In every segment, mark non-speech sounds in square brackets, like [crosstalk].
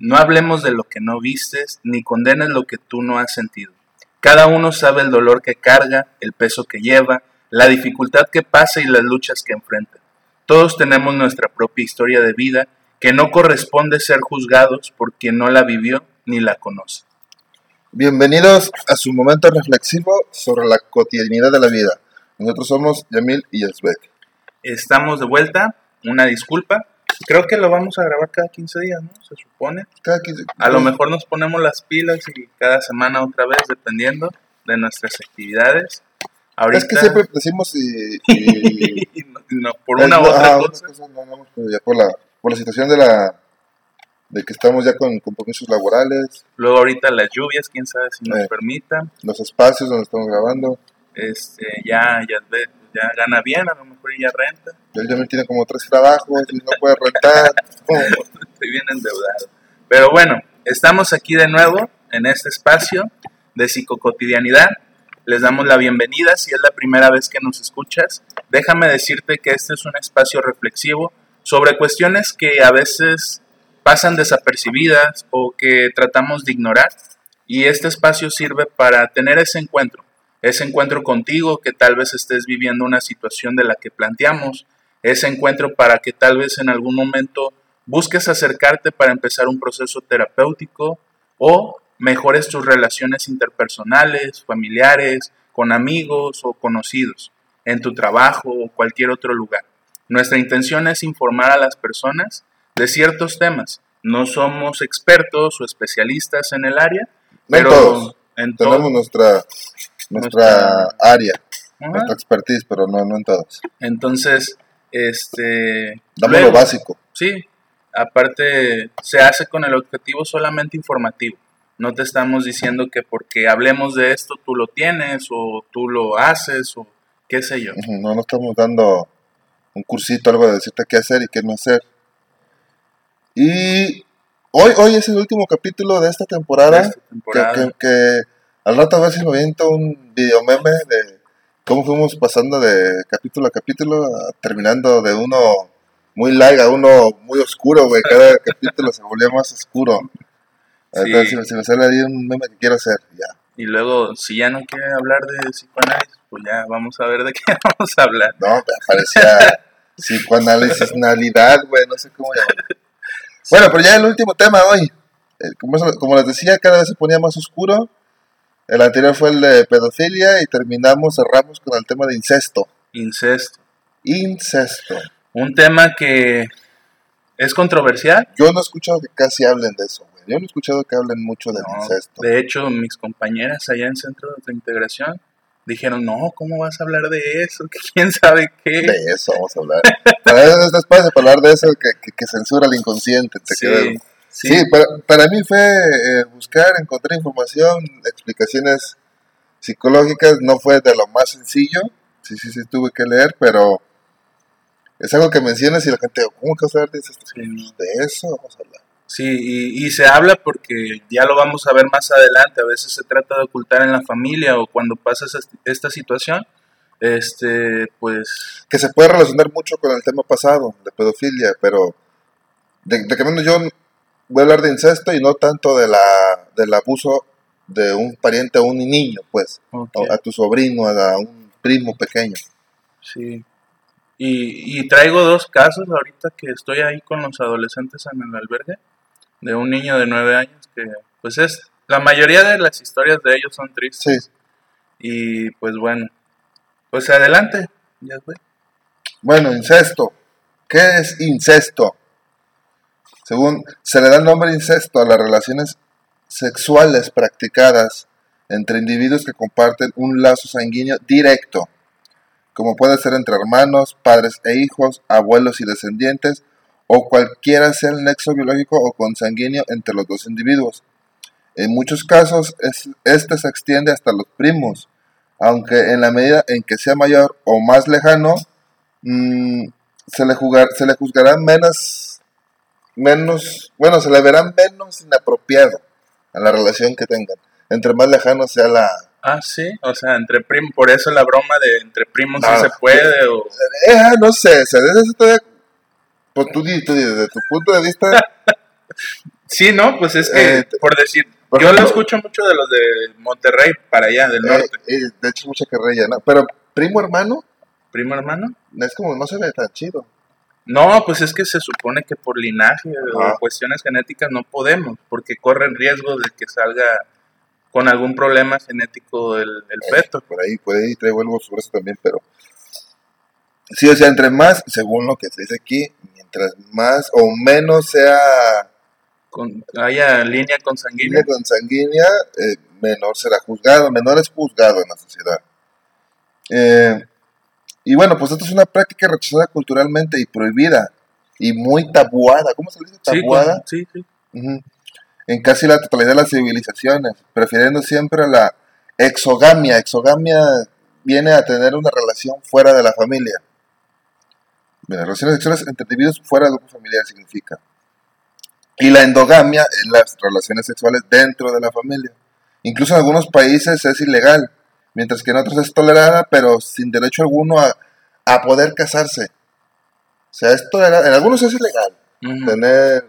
No hablemos de lo que no vistes, ni condenes lo que tú no has sentido. Cada uno sabe el dolor que carga, el peso que lleva, la dificultad que pasa y las luchas que enfrenta. Todos tenemos nuestra propia historia de vida que no corresponde ser juzgados por quien no la vivió ni la conoce. Bienvenidos a su momento reflexivo sobre la cotidianidad de la vida. Nosotros somos Yamil y Yasbek. Estamos de vuelta, una disculpa. Creo que lo vamos a grabar cada 15 días, ¿no? Se supone. Cada 15 A lo mejor nos ponemos las pilas y cada semana otra vez, dependiendo de nuestras actividades. Ahorita, Es que siempre decimos y... y- y [laughs] no- no, por una u otra ah, cosa. ya por la, por la situación de la de que estamos ya con compromisos laborales, Luego ahorita las lluvias, quién sabe si nos Eh. permitan. los espacios donde estamos grabando. Este, ya, ya, ya gana bien, a lo mejor ya renta. Él ya tiene como tres trabajos y no puede rentar. Estoy bien endeudado. Pero bueno, estamos aquí de nuevo en este espacio de psicocotidianidad. Les damos la bienvenida si es la primera vez que nos escuchas. Déjame decirte que este es un espacio reflexivo sobre cuestiones que a veces pasan desapercibidas o que tratamos de ignorar. Y este espacio sirve para tener ese encuentro, ese encuentro contigo que tal vez estés viviendo una situación de la que planteamos, ese encuentro para que tal vez en algún momento busques acercarte para empezar un proceso terapéutico o mejores tus relaciones interpersonales, familiares, con amigos o conocidos, en tu trabajo o cualquier otro lugar. Nuestra intención es informar a las personas de ciertos temas. No somos expertos o especialistas en el área, No pero todos. en todo. Tenemos nuestra, nuestra Nuestra- área, Ajá. nuestra expertise, pero no, no en todas. Entonces, este... Damos lo básico. Sí, aparte se hace con el objetivo solamente informativo. No te estamos diciendo que porque hablemos de esto tú lo tienes o tú lo haces o qué sé yo. No, no estamos dando un cursito, algo de decirte qué hacer y qué no hacer. Y hoy, hoy es el último capítulo de esta temporada. Esta que, temporada. que- que al rato a ver si me aviento un video meme de cómo fuimos pasando de capítulo a capítulo, terminando de uno muy light a uno muy oscuro, güey. Cada [laughs] capítulo se volvía más oscuro. Ahorita Sí. si, me- si me sale ahí un meme que quiero hacer, ya. Y luego, si ya no quiere hablar de psicoanálisis, pues ya vamos a ver de qué [laughs] vamos a hablar. No, me parecía [laughs] psicoanálisis, nalidad, güey, no sé cómo llamarlo. Bueno, pero ya el último tema hoy. Eh, como, como les decía, cada vez se ponía más oscuro. El anterior fue el de pedofilia y terminamos, cerramos con el tema de incesto. Incesto. Incesto. Un tema que es controversial. Yo no he escuchado que casi hablen de eso, güey. Yo no he escuchado que hablen mucho del No, incesto. de hecho, mis compañeras allá en Centro de Integración dijeron, no, ¿cómo vas a hablar de eso? Que [laughs] ¿Quién sabe qué? De eso vamos a hablar. Para eso es este espacio, para hablar de eso que, que- que censura el inconsciente. te quedas- Sí, sí, para, para mí fue eh, buscar, encontrar información, explicaciones psicológicas, no fue de lo más sencillo, sí, sí, sí, tuve que leer, pero es algo que mencionas y la gente, ¿cómo que vas a hablar de eso? Sí. De eso vamos a hablar. Sí, y, y se habla porque ya lo vamos a ver más adelante. A veces se trata de ocultar en la familia o cuando pasa esa- esta situación, este, pues, Que se puede relacionar mucho con el tema pasado, de pedofilia, pero de, de que menos yo voy a hablar de incesto y no tanto de la del abuso de un pariente a un niño, pues, a tu sobrino, a un primo pequeño. sí. Y, y traigo dos casos ahorita que estoy ahí con los adolescentes en el albergue, de un niño de nueve años que, pues es, la mayoría de las historias de ellos son tristes. Sí, Y pues bueno, pues adelante, ya fue. Bueno, incesto. ¿Qué es incesto? Según se le da el nombre incesto a las relaciones sexuales practicadas entre individuos que comparten un lazo sanguíneo directo, como puede ser entre hermanos, padres e hijos, abuelos y descendientes, o cualquiera sea el nexo biológico o consanguíneo entre los dos individuos. En muchos casos, es- este se extiende hasta los primos, aunque en la medida en que sea mayor o más lejano, mm, se, le se le juzgará menos, menos, bueno, se le verá menos inapropiado a la relación que tengan. Entre más lejano sea la... Ah, sí, o sea, entre primos, por eso la broma de entre primos No, sí se puede, o... Eh, ah, no sé, se Pues tú, tú desde tu punto de vista, [laughs] Sí, no, pues es que, Eh, por decir, por yo lo ejemplo- escucho mucho de los de Monterrey, para allá, del Eh, norte. eh, de hecho, mucha carrilla, ¿no? Pero primo hermano, Primo hermano. es como no se ve tan chido. No, pues es que se supone que por linaje Ajá. o cuestiones genéticas no podemos, porque corren riesgo de que salga con algún problema genético el, el feto. Por ahí, por ahí traigo algo sobre eso también, pero. Sí, o sea, entre más, según lo que se dice aquí, mientras más o menos sea Con, haya línea consanguínea. línea consanguínea, eh, menor será juzgado, menor es juzgado en la sociedad. Eh, y bueno, pues esto es una práctica rechazada culturalmente y prohibida y muy tabuada. ¿Cómo se dice? Tabuada. sí, sí. En casi la totalidad de las civilizaciones, prefiriendo siempre la exogamia. Exogamia viene a tener una relación fuera de la familia. Relaciones sexuales entre individuos fuera del grupo familiar significa. Y la endogamia es las relaciones sexuales dentro de la familia. Incluso en algunos países es ilegal, mientras que en otros es tolerada, pero sin derecho alguno a, a poder casarse. O sea, es tolerada. En algunos es ilegal Ujú. tener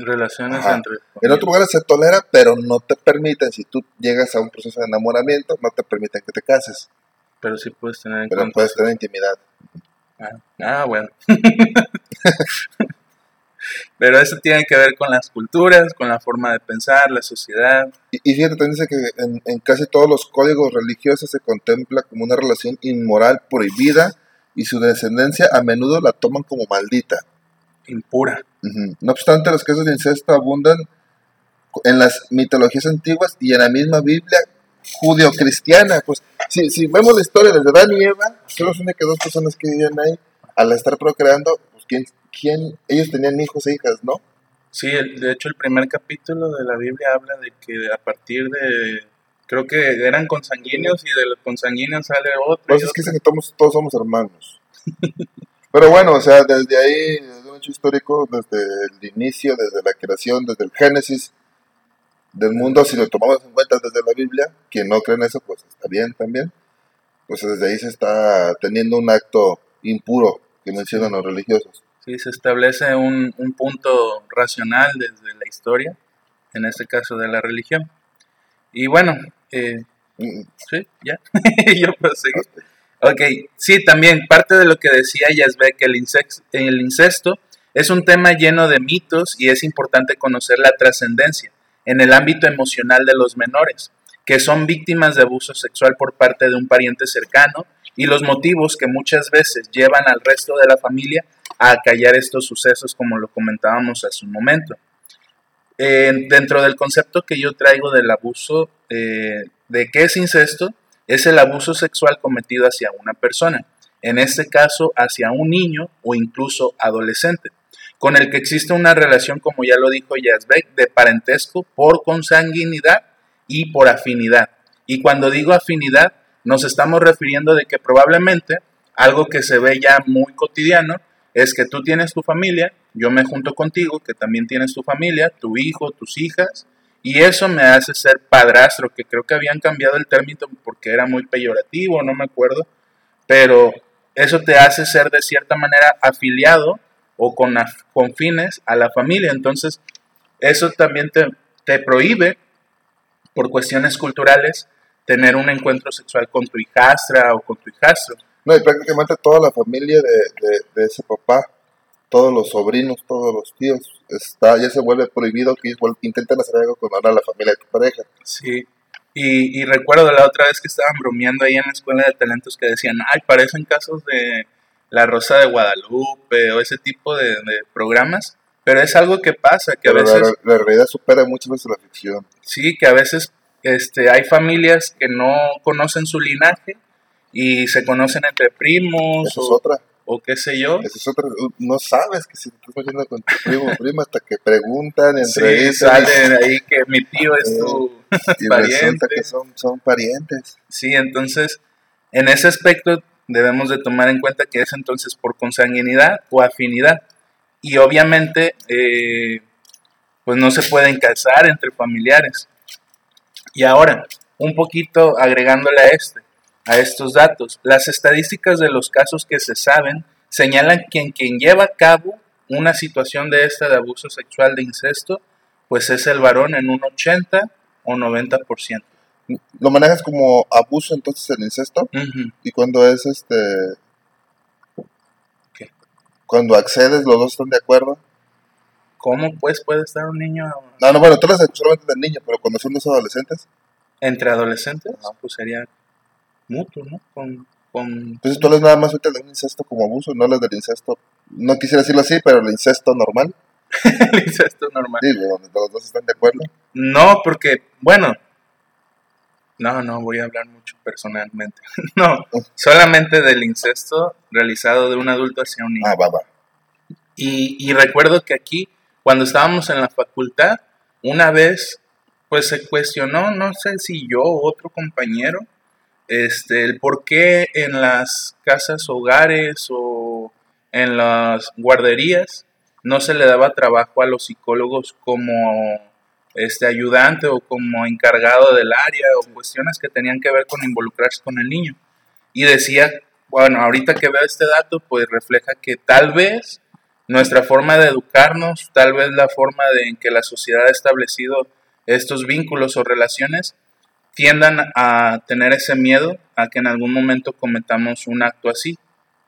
Relaciones Ajá. entre. en otros lugares se tolera, pero no te permiten, si tú llegas a un proceso de enamoramiento, no te permiten que te cases, Pero sí puedes tener en pero puedes tener intimidad. Ah, ah, bueno. [laughs] Pero eso tiene que ver con las culturas, con la forma de pensar, la sociedad. Y, y fíjate, también dice que en, en casi todos los códigos religiosos se contempla como una relación inmoral prohibida y su descendencia a menudo la toman como maldita. impura. No obstante, los casos de incesto abundan en las mitologías antiguas y en la misma Biblia judio-cristiana. Pues si, si vemos la historia desde Adán y Eva, son las únicas dos personas que vivían ahí. Al estar procreando, pues ¿quién, quién? ellos tenían hijos e hijas, ¿no? Sí, el- de hecho el primer capítulo de la Biblia habla de que a partir de, creo que eran consanguíneos y de los consanguíneos sale otro. Pues es que dicen que todos, todos somos hermanos. [laughs] Pero bueno, o sea, desde ahí, desde un hecho histórico, desde el inicio, desde la creación, desde el génesis del mundo, si lo tomamos en cuenta desde la Biblia, quien no cree en eso, pues está bien también. Pues desde ahí se está teniendo un acto impuro que mencionan los religiosos. Se establece un, un punto racional desde la historia, en este caso de la religión. Y bueno, eh, sí, ya, [laughs] yo puedo seguir. Ok, sí, también parte de lo que decía Yazbek, el, incex- el incesto es un tema lleno de mitos y es importante conocer la trascendencia en el ámbito emocional de los menores, que son víctimas de abuso sexual por parte de un pariente cercano y los motivos que muchas veces llevan al resto de la familia a callar estos sucesos como lo comentábamos hace un momento. Eh, dentro del concepto que yo traigo del abuso, eh, de qué es incesto, es el abuso sexual cometido hacia una persona, en este caso hacia un niño o incluso adolescente, con el que existe una relación, como ya lo dijo Yazbek, de parentesco por consanguinidad y por afinidad. Y cuando digo afinidad, nos estamos refiriendo de que probablemente algo que se ve ya muy cotidiano es que tú tienes tu familia, yo me junto contigo, que también tienes tu familia, tu hijo, tus hijas, y eso me hace ser padrastro, que creo que habían cambiado el término porque era muy peyorativo, no me acuerdo, pero eso te hace ser de cierta manera afiliado o con, fines a la familia. Entonces, eso también te, te prohíbe, por cuestiones culturales, tener un encuentro sexual con tu hijastra o con tu hijastro. No, y prácticamente toda la familia de, de- de ese papá, todos los sobrinos, todos los tíos, está, ya se vuelve prohibido que intenten hacer algo con ahora la familia de tu pareja. Sí. Y, y recuerdo la otra vez que estaban bromeando ahí en la escuela de talentos que decían, ay, parecen casos de La Rosa de Guadalupe o ese tipo de, de programas, pero es algo que pasa, que a veces, la, la realidad supera muchas veces la ficción. sí, que a veces este, hay familias que no conocen su linaje y se conocen entre primos Esa es o, otra. o qué sé yo. Esa es otra. No sabes que si te estás metiendo con tu primo o prima hasta que preguntan, Sí, entrevistan sale de ahí que mi tío es tu y pariente. resulta que son, son parientes. Sí, entonces, en ese aspecto debemos de tomar en cuenta que es entonces por consanguinidad o afinidad. Y obviamente, eh, pues no se pueden casar entre familiares. Y ahora, un poquito agregándole a este, a estos datos, las estadísticas de los casos que se saben señalan que en quien lleva a cabo una situación de esta de abuso sexual de incesto, pues es el varón en un 80 o 90%. ¿Lo manejas como abuso entonces el incesto? ¿Y cuando es este... ¿Qué? Cuando accedes, los dos están de acuerdo? ¿Cómo pues puede estar un niño No, no, bueno, tú eres solamente del niño, pero cuando son dos adolescentes, entre adolescentes? Ajá. Pues sería mutuo, ¿no? Con, con entonces tú hablas nada más ahorita de un incesto como abuso, no hablas del incesto, no quisiera decirlo así, pero el incesto normal, [laughs] el incesto normal. sí, donde los dos están de acuerdo. No, porque, bueno, no, no voy a hablar mucho personalmente. [laughs] no, solamente del incesto realizado de un adulto hacia un niño. Ah, va, va. Y, y recuerdo que aquí, cuando estábamos en la facultad, una vez, pues se cuestionó, no sé si yo o otro compañero, este, el por qué en las casas hogares o en las guarderías no se le daba trabajo a los psicólogos como este ayudante o como encargado del área o cuestiones que tenían que ver con involucrarse con el niño. Y decía, bueno, ahorita que veo este dato, pues refleja que tal vez nuestra forma de educarnos, tal vez la forma de en que la sociedad ha establecido estos vínculos o relaciones, tiendan a tener ese miedo a que en algún momento cometamos un acto así,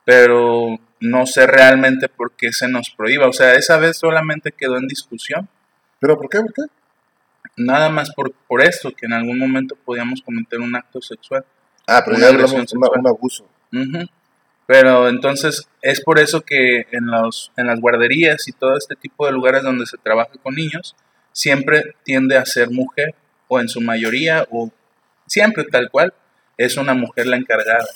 pero no sé realmente por qué se nos prohíba. O sea, esa vez solamente quedó en discusión, ¿Pero por qué? ¿Por qué? nada más por, por esto, que en algún momento podíamos cometer un acto sexual. Ah, pero Una ya hablamos sexual. un abuso. Pero entonces es por eso que en, los, en las guarderías y todo este tipo de lugares donde se trabaja con niños, siempre tiende a ser mujer, o en su mayoría, o siempre tal cual, es una mujer la encargada.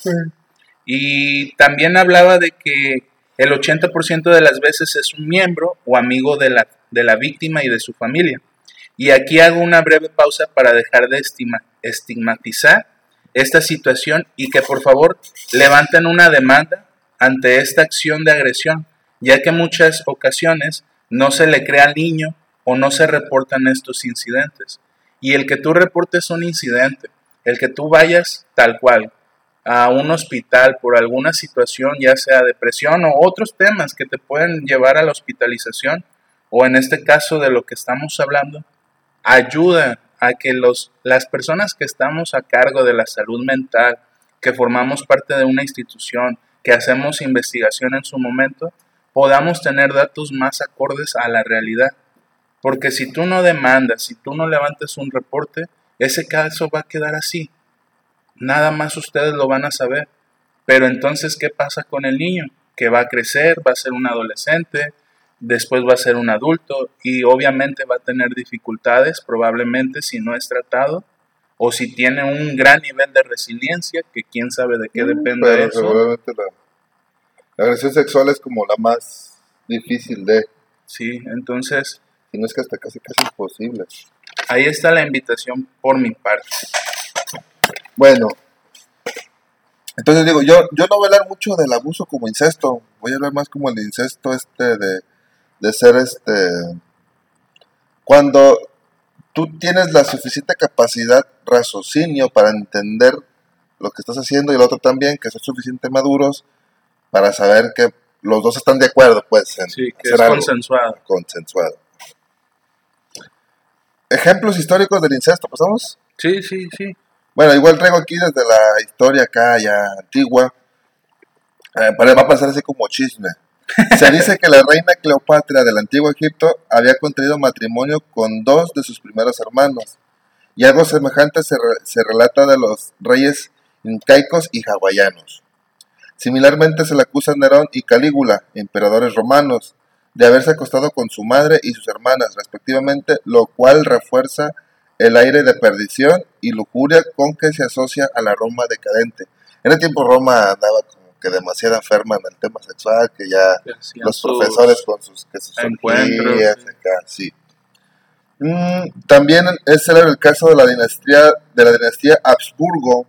Y también hablaba de que el 80% de las veces es un miembro o amigo de la, de la víctima y de su familia. Y aquí hago una breve pausa para dejar de estima- estigmatizar esta situación y que por favor levanten una demanda ante esta acción de agresión, ya que muchas ocasiones no se le cree al niño o no se reportan estos incidentes. Y el que tú reportes un incidente, el que tú vayas tal cual a un hospital por alguna situación, ya sea depresión o otros temas que te pueden llevar a la hospitalización, o en este caso de lo que estamos hablando, ayuda a que los, las personas que estamos a cargo de la salud mental, que formamos parte de una institución, que hacemos investigación en su momento, podamos tener datos más acordes a la realidad. Porque si tú no demandas, si tú no levantas un reporte, ese caso va a quedar así. Nada más ustedes lo van a saber. Pero entonces, ¿qué pasa con el niño? Que va a crecer, va a ser un adolescente, después va a ser un adulto y obviamente va a tener dificultades probablemente si no es tratado o si tiene un gran nivel de resiliencia, que quién sabe de qué depende Pero eso. seguramente la, la agresión sexual es como la más difícil de, Sí, entonces y no es que hasta casi casi imposible. Ahí está la invitación por mi parte. Bueno, entonces digo, yo, yo no voy a hablar mucho del abuso como incesto, voy a hablar más como el incesto este de, de ser este, cuando tú tienes la suficiente capacidad, raciocinio para entender lo que estás haciendo y el otro también, que son suficientemente maduros para saber que los dos están de acuerdo, pues, en Sí, que hacer es algo consensuado. consensuado. Ejemplos históricos del incesto, ¿pasamos? Sí, sí, sí. Bueno, igual traigo aquí desde la historia acá ya antigua. Eh, para- va a pasar así como chisme. [laughs] Se dice que la reina Cleopatra del antiguo Egipto había contraído matrimonio con dos de sus primeros hermanos. Y algo semejante se, re- se relata de los reyes incaicos y hawaianos. Similarmente se le acusa a Nerón y Calígula, emperadores romanos, de haberse acostado con su madre y sus hermanas, respectivamente, lo cual refuerza el aire de perdición y lujuria con que se asocia a la Roma decadente. En el tiempo Roma andaba como que demasiado enferma en el tema sexual, que ya los profesores con sus, que sus encuentros, orgías sí. acá, sí. Mm, también era el caso de la dinastía de la dinastía Habsburgo,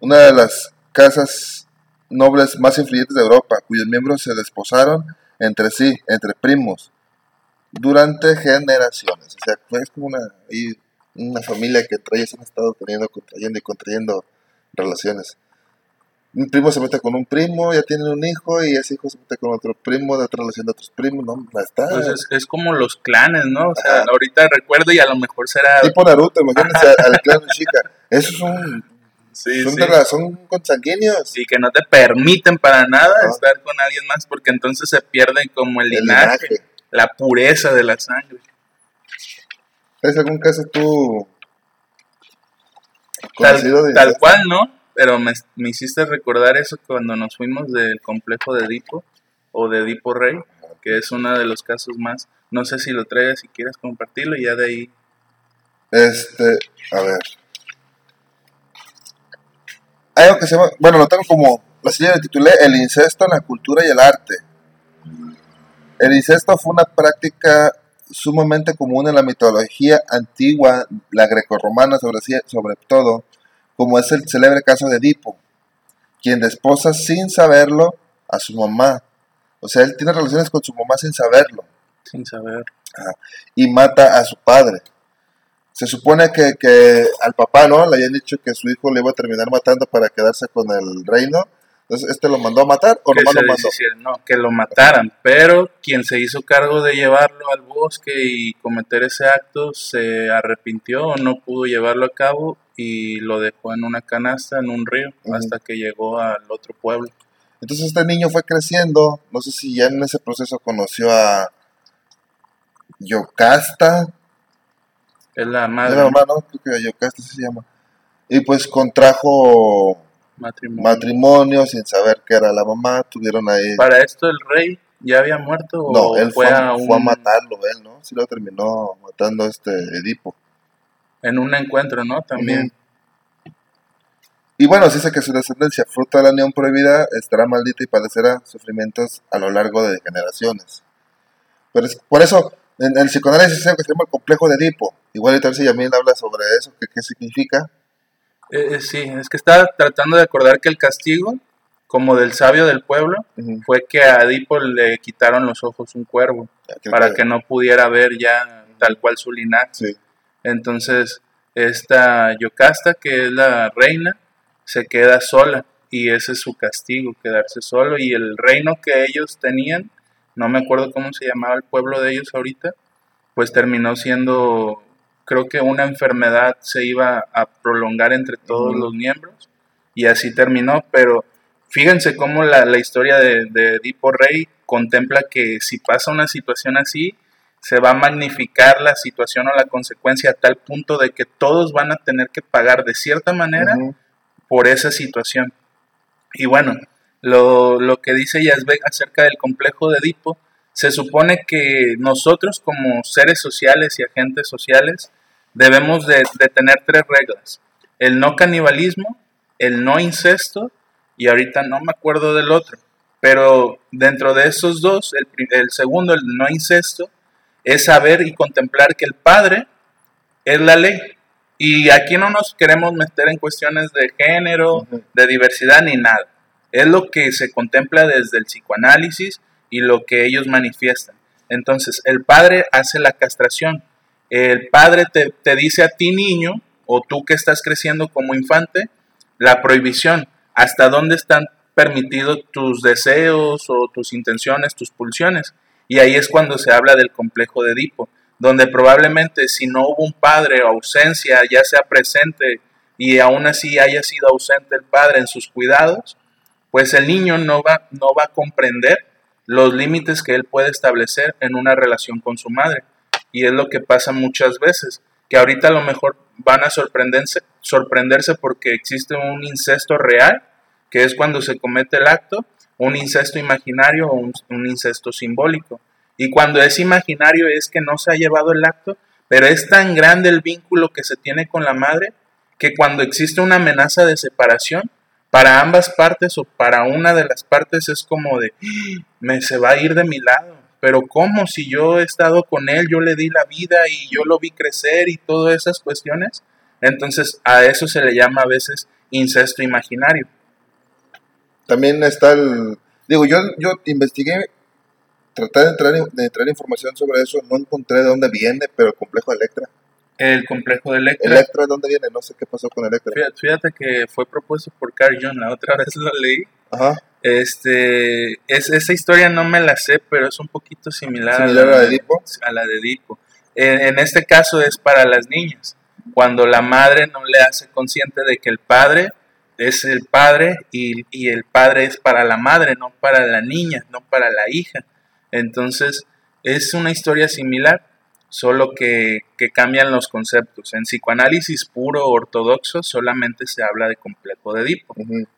una de las casas nobles más influyentes de Europa, cuyos miembros se desposaron entre sí, entre primos, durante generaciones. O sea, es como una, una familia que entre ellos han estado teniendo, contrayendo y contrayendo relaciones. un primo se mete con un primo, ya tienen un hijo y ese hijo se mete con otro primo de otra relación de otros primos, no, está. Pues es, es como los clanes, ¿no? O sea, Ajá. ahorita recuerdo y a lo mejor será... Tipo Naruto, imagínense al clan chica. Esos son, Sí, son, sí. son consanguíneos. Y que no te permiten para nada estar con alguien más porque entonces se pierde como el El linaje, linaje. la pureza de la sangre. ¿Tienes algún caso tú conocido tal cual, ¿no? Pero me, me hiciste recordar eso cuando nos fuimos del complejo de Edipo o de Edipo Rey, que es uno de los casos más. No sé si lo traigas, si quieres compartirlo, y ya de ahí. Este, a ver. Hay algo que se llama, bueno, lo tengo como, la serie le titulé El incesto en la cultura y el arte. El incesto fue una práctica sumamente común en la mitología antigua, la grecorromana sobre, sobre todo, como es el célebre caso de Edipo, quien desposa sin saberlo a su mamá. O sea, él tiene relaciones con su mamá sin saberlo Sin saber. y mata a su padre. Se supone que, que al papá, ¿no? Le habían dicho que su hijo le iba a terminar matando para quedarse con el reino. Entonces, ¿este lo mandó a matar o nomás lo mandó? no, que lo mataran, pero quien se hizo cargo de llevarlo al bosque y cometer ese acto se arrepintió o no pudo llevarlo a cabo y lo dejó en una canasta en un río hasta que llegó al otro pueblo. Entonces este niño fue creciendo, no sé si ya en ese proceso conoció a Yocasta, Es la madre la mamá, ¿no? Creo que Yocasta se llama. Y pues contrajo matrimonio. matrimonio sin saber que era la mamá, tuvieron ahí... Para esto el rey ya había muerto o No, él fue, a, a un- fue a matarlo, él, ¿no? Sí lo terminó matando este Edipo. en un encuentro, ¿no? También. Y bueno, se dice que su descendencia, fruto de la unión prohibida, estará maldita y padecerá sufrimientos a lo largo de generaciones. Pero es- por eso, en el psicoanálisis algo que se llama el complejo de Edipo. Igual tal si Yamil habla sobre eso, que qué significa. Eh, eh, sí, es que estaba tratando de acordar que el castigo, como del sabio del pueblo, fue que a Edipo le quitaron los ojos un cuervo. Para que no pudiera ver ya tal cual su linaje. Sí. Entonces, esta Yocasta, que es la reina, se queda sola y ese es su castigo, quedarse solo. Y el reino que ellos tenían, no me acuerdo cómo se llamaba el pueblo de ellos ahorita, pues terminó siendo, creo que una enfermedad se iba a prolongar entre todos los miembros y así terminó, pero fíjense cómo la, la historia de, de Edipo Rey contempla que si pasa una situación así, se va a magnificar la situación o la consecuencia a tal punto de que todos van a tener que pagar de cierta manera por esa situación. Y bueno, lo, lo que dice Yazbek acerca del complejo de Edipo, se supone que nosotros como seres sociales y agentes sociales debemos de, de tener tres reglas. El no canibalismo, el no incesto y ahorita no me acuerdo del otro. Pero dentro de esos dos, el, el segundo, el no incesto, es saber y contemplar que el Padre es la ley. Y aquí no nos queremos meter en cuestiones de género, de diversidad ni nada. Es lo que se contempla desde el psicoanálisis y lo que ellos manifiestan. Entonces, el padre hace la castración. El padre te, te dice a ti niño, o tú que estás creciendo como infante, la prohibición, hasta dónde están permitidos tus deseos o tus intenciones, tus pulsiones. Y ahí es cuando se habla del complejo de Edipo, donde probablemente si no hubo un padre o ausencia, ya sea presente y aún así haya sido ausente el padre en sus cuidados, pues el niño no va, no va a comprender los límites que él puede establecer en una relación con su madre. Y es lo que pasa muchas veces, que ahorita a lo mejor van a sorprenderse, sorprenderse porque existe un incesto real, que es cuando se comete el acto, un incesto imaginario o un, un incesto simbólico. Y cuando es imaginario es que no se ha llevado el acto, pero es tan grande el vínculo que se tiene con la madre que cuando existe una amenaza de separación, para ambas partes o para una de las partes es como de, "Ah, me se va a ir de mi lado. Pero ¿cómo? Si yo he estado con él, yo le di la vida y yo lo vi crecer y todas esas cuestiones. Entonces a eso se le llama a veces incesto imaginario. También está el... Digo, yo, yo investigué, traté de entrar, de entrar información sobre eso, no encontré de dónde viene, pero el complejo de Electra. El complejo de Electra. ¿Electra dónde viene? No sé qué pasó con Electra. Fíjate, fíjate que fue propuesto por Carl Jung, la otra [laughs] vez lo leí. Ajá. Este, es, esa historia no me la sé, pero es un poquito similar, ¿Similar a la de Edipo? a la de Edipo. En, en este caso es para las niñas, cuando la madre no le hace consciente de que el padre es el padre y, y el padre es para la madre, no para la niña, no para la hija. Entonces es una historia similar, solo que, que cambian los conceptos. En psicoanálisis puro ortodoxo solamente se habla de complejo de Edipo.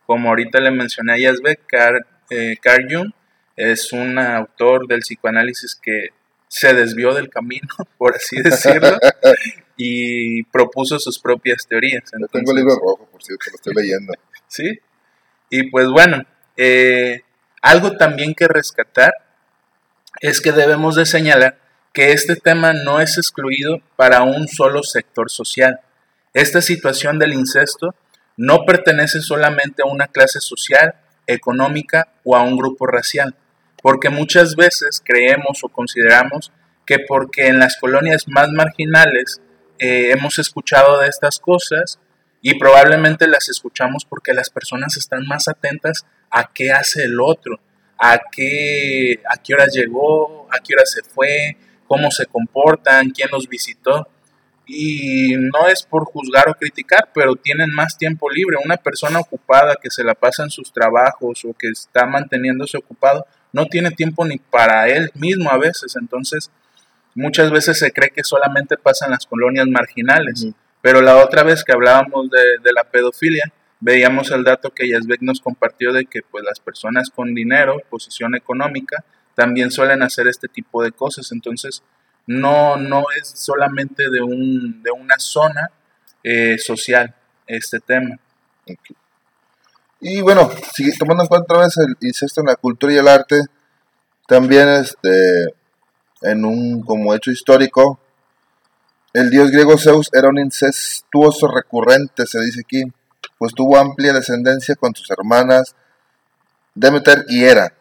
Como ahorita le mencioné a Carl, eh, Carl Jung es un autor del psicoanálisis que se desvió del camino, [laughs] por así decirlo, [laughs] y propuso sus propias teorías. Yo tengo el libro rojo, por cierto, lo estoy leyendo. [laughs] ¿sí? Y pues bueno, eh, algo también que rescatar es que debemos de señalar que este tema no es excluido para un solo sector social. Esta situación del incesto no pertenece solamente a una clase social, económica o a un grupo racial, porque muchas veces creemos o consideramos que porque en las colonias más marginales eh, hemos escuchado de estas cosas y probablemente las escuchamos porque las personas están más atentas a qué hace el otro, a qué, a qué hora llegó, a qué hora se fue, cómo se comportan, quién los visitó. Y no es por juzgar o criticar, pero tienen más tiempo libre. Una persona ocupada que se la pasa en sus trabajos o que está manteniéndose ocupado, no tiene tiempo ni para él mismo a veces. Entonces, muchas veces se cree que solamente pasa en las colonias marginales. Pero la otra vez que hablábamos de, de la pedofilia, veíamos el dato que Yazbek nos compartió de que pues las personas con dinero, posición económica, también suelen hacer este tipo de cosas. Entonces, no, no es solamente de, un, de una zona eh, social este tema. Y bueno, si- tomando en cuenta otra vez el incesto en la cultura y el arte, también este, en un como hecho histórico, el dios griego Zeus era un incestuoso recurrente, se dice aquí, pues tuvo amplia descendencia con sus hermanas Demeter y Hera.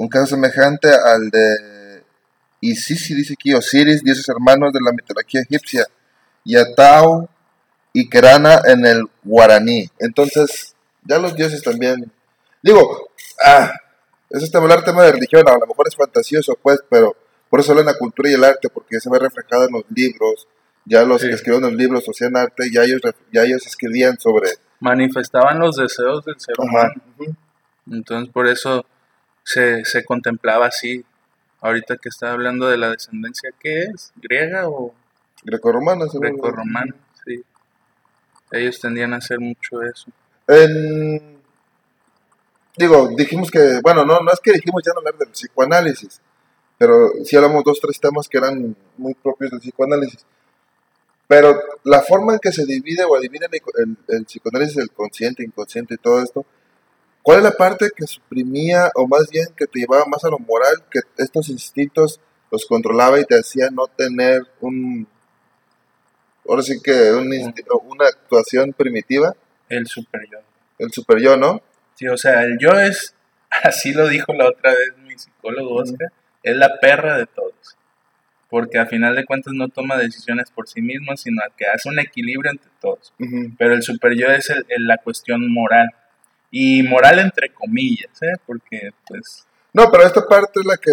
Un caso semejante al de Isis, dice aquí, Osiris, dioses hermanos de la mitología egipcia, y Atau y Kerana en el guaraní. Entonces, ya los dioses también. Digo, ah, eso es hablar tema de religión, a lo mejor es fantasioso, pues, pero por eso hablan la cultura y el arte, porque se ve reflejado en los libros. Ya los Sí. que escribieron los libros hacían arte, ya ellos, ya ellos escribían sobre. Manifestaban los deseos del ser humano. Entonces, por eso se, se contemplaba así. Ahorita que está hablando de la descendencia, ¿qué es? ¿Griega o Grecorromanos. seguro. grecorromana? Sí. Ellos tendían a hacer mucho eso. En- digo, dijimos que, bueno, no, no es que dijimos ya no hablar del psicoanálisis, pero sí hablamos dos, tres temas que eran muy propios del psicoanálisis. Pero la forma en que se divide o divide el, el- el psicoanálisis, el consciente, inconsciente y todo esto, ¿cuál es la parte que suprimía o más bien que te llevaba más a lo moral, que estos instintos los controlaba y te hacía no tener un, ahora sí que un insti- una actuación primitiva? El superior. El super yo, ¿no? Sí, o sea, el yo es, [laughs] así lo dijo la otra vez mi psicólogo Oscar, es la perra de todos. Porque a final de cuentas no toma decisiones por sí mismo, sino que hace un equilibrio entre todos. Pero el super yo es el- el- la cuestión moral. Y moral entre comillas, ¿eh? Porque pues No, pero esta parte es la que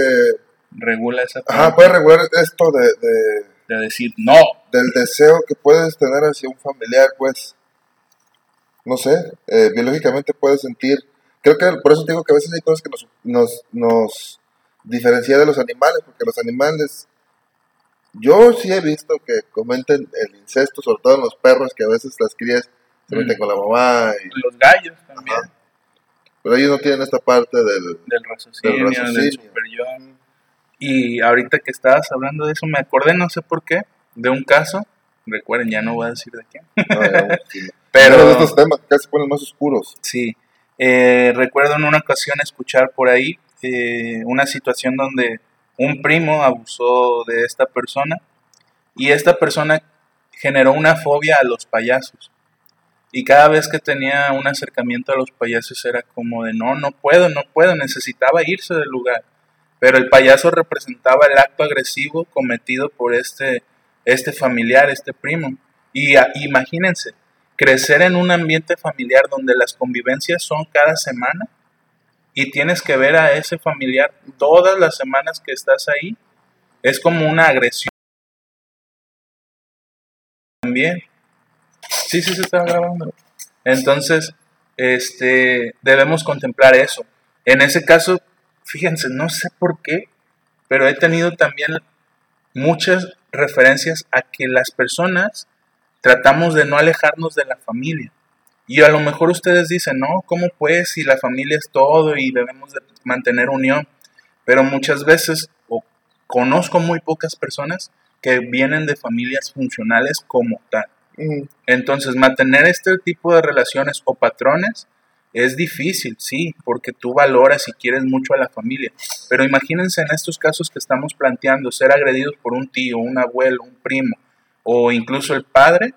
regula esa ajá, parte puede regular esto de, de- de decir no. del deseo que puedes tener hacia un familiar, pues, no sé, eh, biológicamente puedes sentir. Creo que por eso te digo que a veces hay cosas que nos, nos, nos diferencia de los animales, porque los animales, yo sí he visto que comenten el incesto, sobre todo en los perros, que a veces las crías se meten Mm. con la mamá, y- Los gallos también, Ajá. pero ellos no tienen esta parte del... del raciocinio, Del del, raciocinio. super yo. Y ahorita que estabas hablando de eso, me acordé, no sé por qué, de un caso. Recuerden, ya no voy a decir de quién. no, [laughs] sí. Pero Uno de estos temas que se ponen más oscuros. sí, eh, recuerdo en una ocasión escuchar por ahí eh, una situación donde un primo abusó de esta persona y esta persona generó una fobia a los payasos. Y cada vez que tenía un acercamiento a los payasos era como de no, no puedo, no puedo, necesitaba irse del lugar. Pero el payaso representaba el acto agresivo cometido por este este familiar, este primo. Y imagínense, crecer en un ambiente familiar donde las convivencias son cada semana y tienes que ver a ese familiar todas las semanas que estás ahí, es como una agresión. También. Sí, sí, se está grabando. Entonces, este, debemos contemplar eso. En ese caso, fíjense, no sé por qué, pero he tenido también muchas referencias a que las personas tratamos de no alejarnos de la familia. Y a lo mejor ustedes dicen, no, ¿cómo pues si la familia es todo y debemos de mantener unión? Pero muchas veces, o conozco muy pocas personas que vienen de familias funcionales como tal. Mm, Entonces, mantener este tipo de relaciones o patrones es difícil, sí, porque tú valoras y quieres mucho a la familia. Pero imagínense en estos casos que estamos planteando, ser agredidos por un tío, un abuelo, un primo o incluso el padre,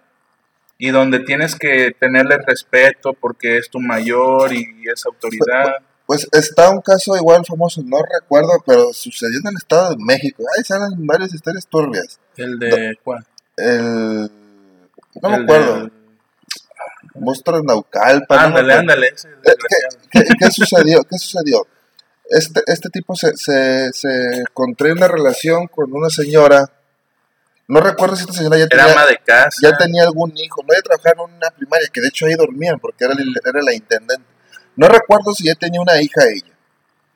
y donde tienes que tenerle respeto porque es tu mayor y es autoridad. Pues está un caso igual famoso, no recuerdo, pero sucedió en el Estado de México. Ahí salen varias historias turbias. El de ¿cuál? El. No me El acuerdo. del- Monstruos Naucalpan. no me Ándale, acuerdo. ándale, ese Eh, desgraciado. ¿Qué, qué sucedió? ¿Qué sucedió? Este, este tipo se, se, se contrae una relación con una señora. No recuerdo si esta señora ya Era tenía, de casa. ya tenía algún hijo. No, ella trabajaba en una primaria, que de hecho ahí dormían, porque era, el- era la intendente. No recuerdo si ya tenía una hija ella.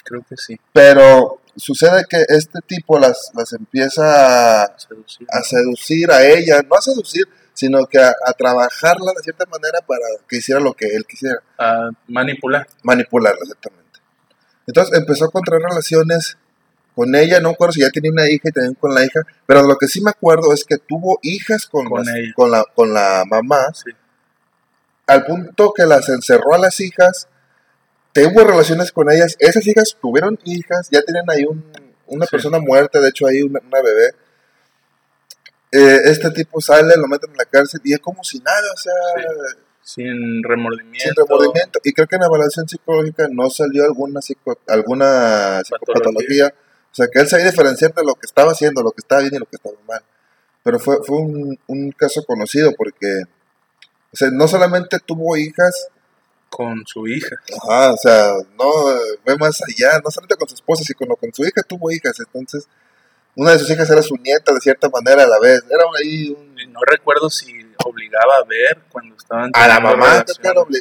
Creo que sí, Pero sucede que este tipo las, las empieza a, seducir. a seducir a ella, no a seducir, sino que a, a trabajarla de cierta manera para que hiciera lo que él quisiera, a manipular. manipularla exactamente. Entonces empezó a contraer relaciones con ella, no me acuerdo si ya tenía una hija y también con la hija, pero lo que sí me acuerdo es que tuvo hijas con, Con las- ella. con, la, con la mamá, Sí. al punto que las encerró a las hijas, tuvo relaciones con ellas, esas hijas tuvieron hijas, ya tenían ahí un- una Sí. persona muerta, de hecho ahí una, una bebé. Eh, este tipo sale, lo meten en la cárcel y es como si nada, o sea, Sin remordimiento. sin remordimiento. Y creo que en la evaluación psicológica no salió alguna, psico- alguna psicopatología. O sea, que él sabía diferenciar de lo que estaba haciendo, lo que estaba bien y lo que estaba mal. Pero fue, fue un, un caso conocido porque o sea, no solamente tuvo hijas, Con su hija. Ajá, o sea, no, ve más allá, no solamente con su esposa, sino con su hija tuvo hijas, entonces una de sus hijas era su nieta de cierta manera a la vez, era ahí un... No recuerdo si obligaba a ver cuando estaban A la mamá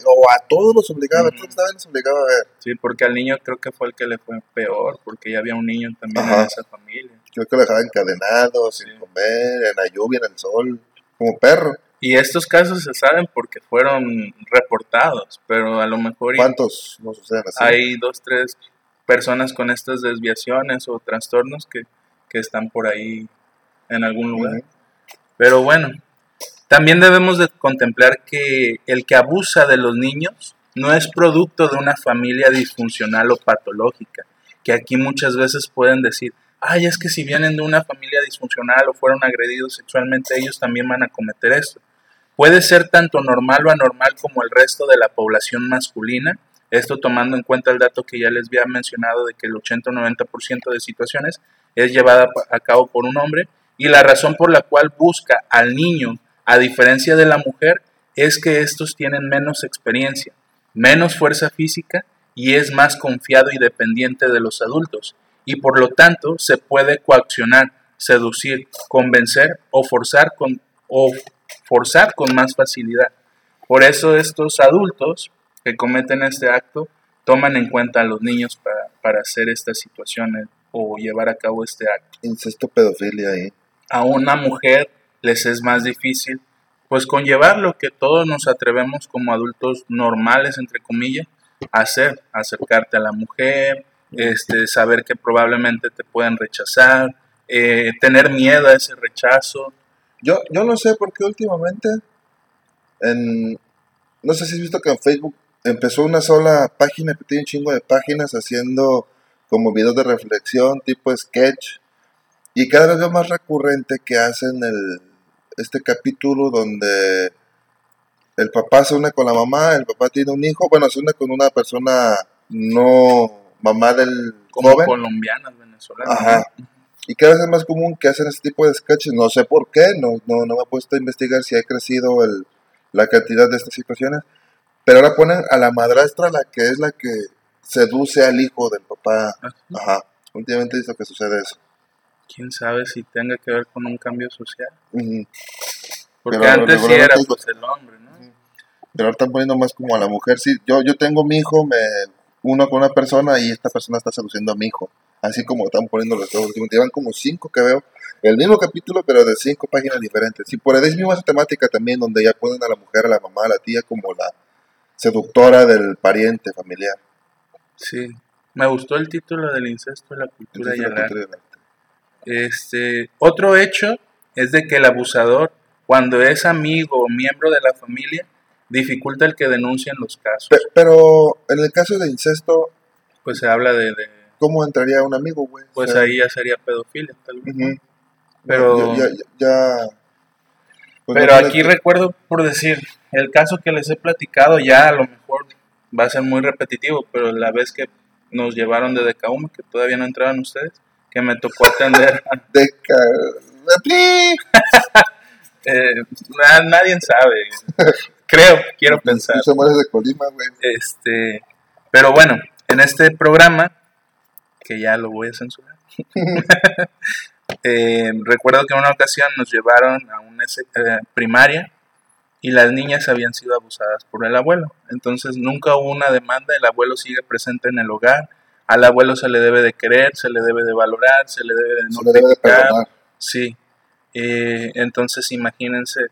o a todos los obligaba, a todos los obligaba a ver. Sí, porque al niño creo que fue el que le fue peor, porque ya había un niño también Ajá. en esa familia. Creo que lo dejaba encadenado, sin Sí. comer, en la lluvia, en el sol, como perro. Y estos casos se saben porque fueron reportados, pero a lo mejor ¿Cuántos no suceden así? hay dos, tres personas con estas desviaciones o trastornos que, que están por ahí en algún lugar. Pero bueno, también debemos de contemplar que el que abusa de los niños no es producto de una familia disfuncional o patológica, que aquí muchas veces pueden decir, ay, es que si vienen de una familia disfuncional o fueron agredidos sexualmente, ellos también van a cometer esto. Puede ser tanto normal o anormal como el resto de la población masculina, esto tomando en cuenta el dato que ya les había mencionado de que el 80 o 90% de situaciones es llevada a cabo por un hombre y la razón por la cual busca al niño, a diferencia de la mujer, es que estos tienen menos experiencia, menos fuerza física y es más confiado y dependiente de los adultos y por lo tanto se puede coaccionar, seducir, convencer o forzar con, o forzar con más facilidad. Por eso estos adultos que cometen este acto toman en cuenta a los niños para, para hacer estas situaciones o llevar a cabo este acto. Incesto, pedofilia ahí. A una mujer les es más difícil pues conllevar lo que todos nos atrevemos como adultos normales, entre comillas, a hacer, acercarte a la mujer, este, saber que probablemente te pueden rechazar, eh, tener miedo a ese rechazo. Yo, yo no sé por qué últimamente, en, no sé si has visto que en Facebook empezó una sola página que tiene un chingo de páginas haciendo como videos de reflexión, tipo sketch, y cada vez veo más recurrente que hacen el, este capítulo donde el papá se une con la mamá, el papá tiene un hijo, bueno, se une con una persona no mamá del como joven, colombianas, venezolanas. Ajá. y cada vez es más común que hacen este tipo de sketches. No sé por qué, no, no, no me he puesto a investigar si ha crecido el, la cantidad de estas situaciones. Pero ahora ponen a la madrastra la que es la que seduce al hijo del papá. Ah. Ajá. Últimamente he visto que sucede eso. Quién sabe si tenga que ver con un cambio social. Ujú. Porque Pero antes sí era pues el hombre, ¿no? Pero ahora están poniendo más como a la mujer. Sí, yo, yo tengo mi hijo, me uno con una persona y esta persona está seduciendo a mi hijo. Así como están poniendo los dos últimos. Llevan como cinco que veo. El mismo capítulo, pero de cinco páginas diferentes. Y por ahí es misma temática también, donde ya ponen a la mujer, a la mamá, a la tía, como la seductora del pariente familiar. Sí. Me gustó el título del incesto, la cultura y la el arte. cultura y el arte. Este, otro hecho es de que el abusador, cuando es amigo o miembro de la familia, dificulta el que denuncien los casos. Pe- Pero en el caso de incesto, Pues se habla de, de- ¿cómo entraría un amigo, güey? O pues sea, ahí ya sería pedofilia, tal vez. Pero, Ya, ya, ya- pues pero no, aquí recuerdo por decir, el caso que les he platicado ya a lo mejor va a ser muy repetitivo, pero la vez que nos llevaron de Decauma, que todavía no entraban ustedes, que me tocó atender a [laughs] de ca- ¡Pi! [laughs] Eh, na- nadie sabe. Creo, quiero pensar. De Colima, güey. Este, pero bueno, en este programa, que ya lo voy a censurar, [laughs] eh, recuerdo que en una ocasión nos llevaron a una eh, primaria y las niñas habían sido abusadas por el abuelo. Entonces nunca hubo una demanda, el abuelo sigue presente en el hogar, al abuelo se le debe de querer, se le debe de valorar, se le debe de no Se le debe de criticar. Sí, eh, entonces imagínense